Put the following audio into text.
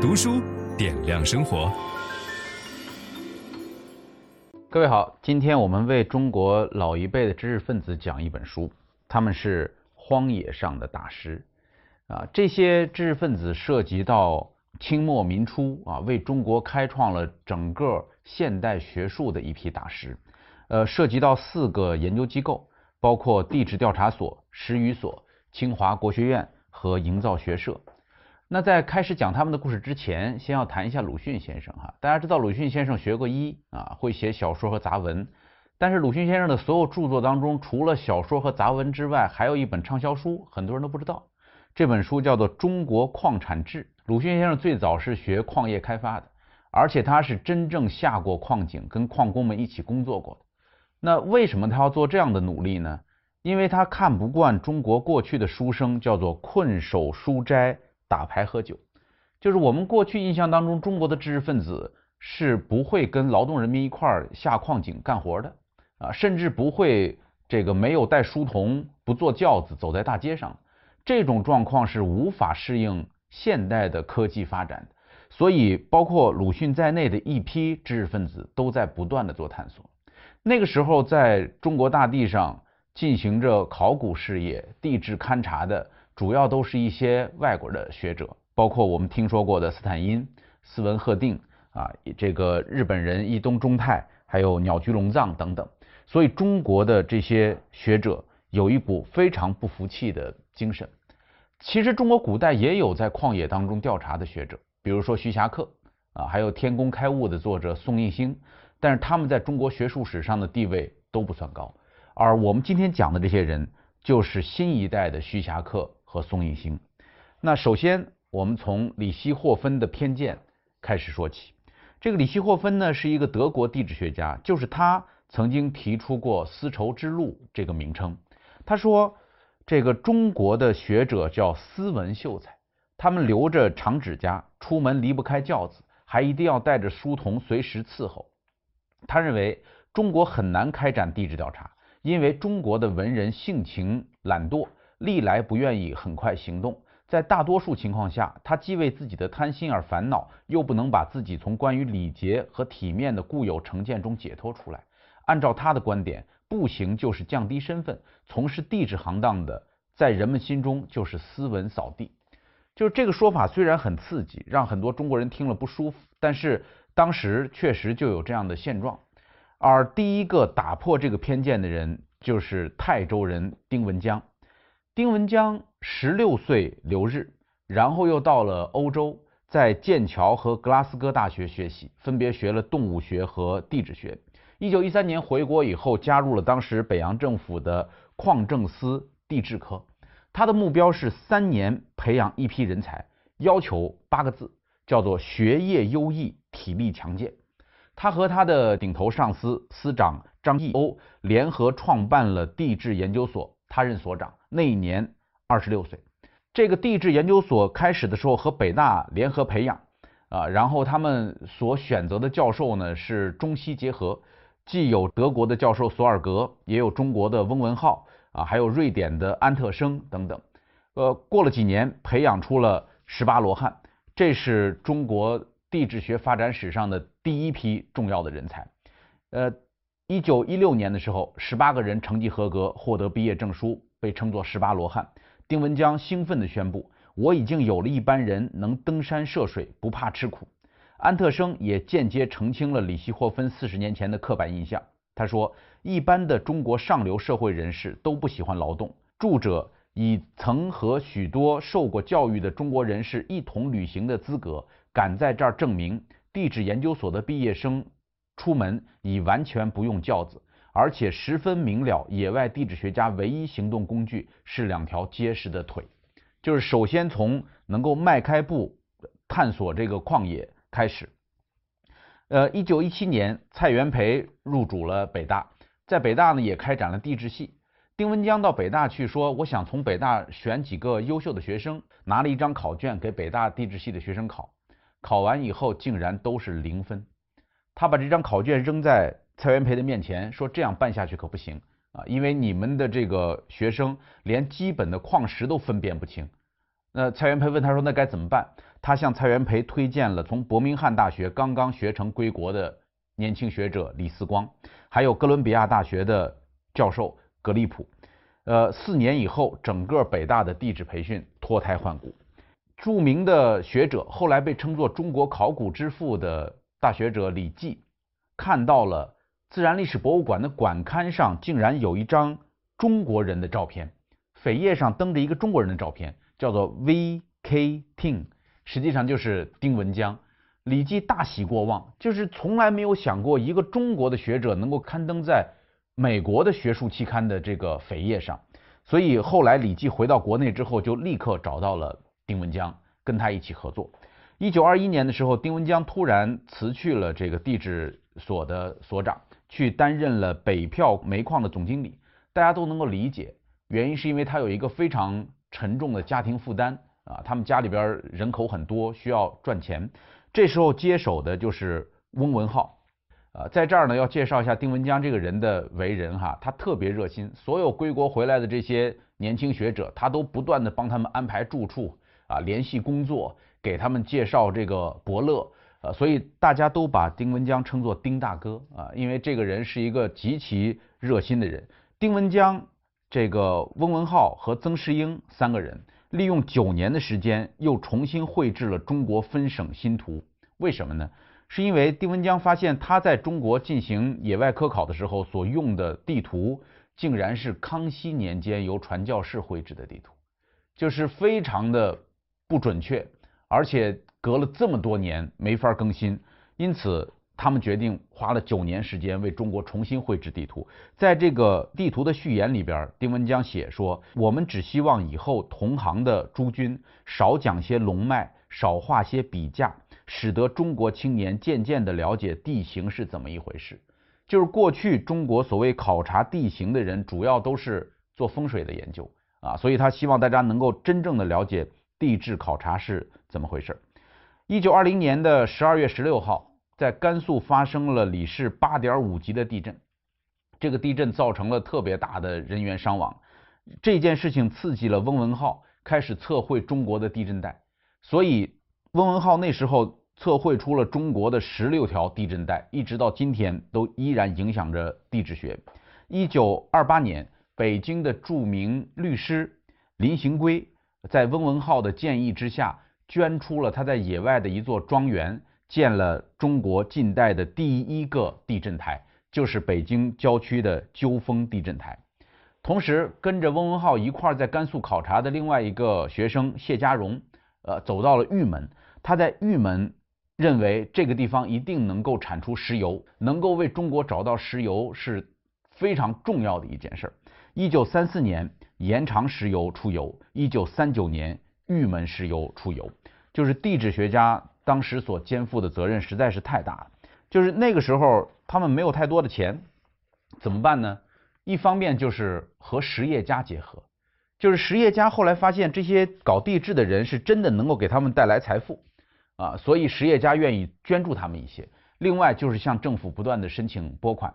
读书点亮生活。各位好，今天我们为中国老一辈的知识分子讲一本书，他们是荒野上的大师啊。这些知识分子涉及到清末民初啊，为中国开创了整个现代学术的一批大师。呃，涉及到四个研究机构，包括地质调查所、史语所、清华国学院和营造学社。那在开始讲他们的故事之前，先要谈一下鲁迅先生哈。大家知道鲁迅先生学过医啊，会写小说和杂文。但是鲁迅先生的所有著作当中，除了小说和杂文之外，还有一本畅销书，很多人都不知道。这本书叫做《中国矿产志》。鲁迅先生最早是学矿业开发的，而且他是真正下过矿井，跟矿工们一起工作过的。那为什么他要做这样的努力呢？因为他看不惯中国过去的书生叫做困守书斋。打牌喝酒，就是我们过去印象当中，中国的知识分子是不会跟劳动人民一块儿下矿井干活的啊，甚至不会这个没有带书童、不坐轿子走在大街上，这种状况是无法适应现代的科技发展的。所以，包括鲁迅在内的一批知识分子都在不断地做探索。那个时候，在中国大地上进行着考古事业、地质勘察的。主要都是一些外国的学者，包括我们听说过的斯坦因、斯文赫定啊，这个日本人伊东忠太，还有鸟居龙藏等等。所以中国的这些学者有一股非常不服气的精神。其实中国古代也有在旷野当中调查的学者，比如说徐霞客啊，还有《天工开物》的作者宋应星，但是他们在中国学术史上的地位都不算高。而我们今天讲的这些人，就是新一代的徐霞客。和宋应星。那首先，我们从里希霍芬的偏见开始说起。这个里希霍芬呢，是一个德国地质学家，就是他曾经提出过“丝绸之路”这个名称。他说，这个中国的学者叫斯文秀才，他们留着长指甲，出门离不开轿子，还一定要带着书童随时伺候。他认为中国很难开展地质调查，因为中国的文人性情懒惰。历来不愿意很快行动，在大多数情况下，他既为自己的贪心而烦恼，又不能把自己从关于礼节和体面的固有成见中解脱出来。按照他的观点，步行就是降低身份，从事地质行当的，在人们心中就是斯文扫地。就是这个说法虽然很刺激，让很多中国人听了不舒服，但是当时确实就有这样的现状。而第一个打破这个偏见的人，就是泰州人丁文江。丁文江十六岁留日，然后又到了欧洲，在剑桥和格拉斯哥大学学习，分别学了动物学和地质学。一九一三年回国以后，加入了当时北洋政府的矿政司地质科。他的目标是三年培养一批人才，要求八个字，叫做学业优异，体力强健。他和他的顶头上司司长张毅欧联合创办了地质研究所。他任所长，那一年二十六岁。这个地质研究所开始的时候和北大联合培养啊，然后他们所选择的教授呢是中西结合，既有德国的教授索尔格，也有中国的翁文浩啊，还有瑞典的安特生等等。呃，过了几年，培养出了十八罗汉，这是中国地质学发展史上的第一批重要的人才。呃。一九一六年的时候，十八个人成绩合格，获得毕业证书，被称作十八罗汉。丁文江兴奋地宣布：“我已经有了一班人能登山涉水，不怕吃苦。”安特生也间接澄清了李希霍芬四十年前的刻板印象。他说：“一般的中国上流社会人士都不喜欢劳动。著者以曾和许多受过教育的中国人士一同旅行的资格，敢在这儿证明，地质研究所的毕业生。”出门已完全不用轿子，而且十分明了，野外地质学家唯一行动工具是两条结实的腿。就是首先从能够迈开步探索这个旷野开始。呃，一九一七年，蔡元培入主了北大，在北大呢也开展了地质系。丁文江到北大去说，我想从北大选几个优秀的学生，拿了一张考卷给北大地质系的学生考，考完以后竟然都是零分。他把这张考卷扔在蔡元培的面前，说：“这样办下去可不行啊，因为你们的这个学生连基本的矿石都分辨不清那蔡元培问他说：“那该怎么办？”他向蔡元培推荐了从伯明翰大学刚刚学成归国的年轻学者李四光，还有哥伦比亚大学的教授格利普。呃，四年以后，整个北大的地质培训脱胎换骨。著名的学者，后来被称作中国考古之父的大学者李济，看到了自然历史博物馆的馆刊上竟然有一张中国人的照片，扉页上登着一个中国人的照片，叫做 V.K. Ting，实际上就是丁文江。李济大喜过望，就是从来没有想过一个中国的学者能够刊登在美国的学术期刊的这个扉页上，所以后来李济回到国内之后，就立刻找到了。丁文江跟他一起合作。一九二一年的时候，丁文江突然辞去了这个地质所的所长，去担任了北漂煤矿的总经理。大家都能够理解，原因是因为他有一个非常沉重的家庭负担啊，他们家里边人口很多，需要赚钱。这时候接手的就是翁文浩啊，在这儿呢要介绍一下丁文江这个人的为人哈，他特别热心，所有归国回来的这些年轻学者，他都不断的帮他们安排住处。啊，联系工作，给他们介绍这个伯乐，呃，所以大家都把丁文江称作丁大哥啊，因为这个人是一个极其热心的人。丁文江、这个翁文浩和曾士英三个人，利用九年的时间，又重新绘制了中国分省新图。为什么呢？是因为丁文江发现他在中国进行野外科考的时候所用的地图，竟然是康熙年间由传教士绘制的地图，就是非常的。不准确，而且隔了这么多年没法更新，因此他们决定花了九年时间为中国重新绘制地图。在这个地图的序言里边，丁文江写说：“我们只希望以后同行的诸君少讲些龙脉，少画些笔架，使得中国青年渐渐地了解地形是怎么一回事。”就是过去中国所谓考察地形的人，主要都是做风水的研究啊，所以他希望大家能够真正的了解。地质考察是怎么回事？一九二零年的十二月十六号，在甘肃发生了里氏八点五级的地震。这个地震造成了特别大的人员伤亡。这件事情刺激了翁文浩开始测绘中国的地震带，所以翁文浩那时候测绘出了中国的十六条地震带，一直到今天都依然影响着地质学。一九二八年，北京的著名律师林行规。在翁文浩的建议之下，捐出了他在野外的一座庄园，建了中国近代的第一个地震台，就是北京郊区的鸠峰地震台。同时，跟着翁文浩一块儿在甘肃考察的另外一个学生谢家荣，呃，走到了玉门。他在玉门认为这个地方一定能够产出石油，能够为中国找到石油是非常重要的一件事儿。一九三四年。延长石油出油，一九三九年玉门石油出油，就是地质学家当时所肩负的责任实在是太大了。就是那个时候他们没有太多的钱，怎么办呢？一方面就是和实业家结合，就是实业家后来发现这些搞地质的人是真的能够给他们带来财富啊，所以实业家愿意捐助他们一些。另外就是向政府不断的申请拨款。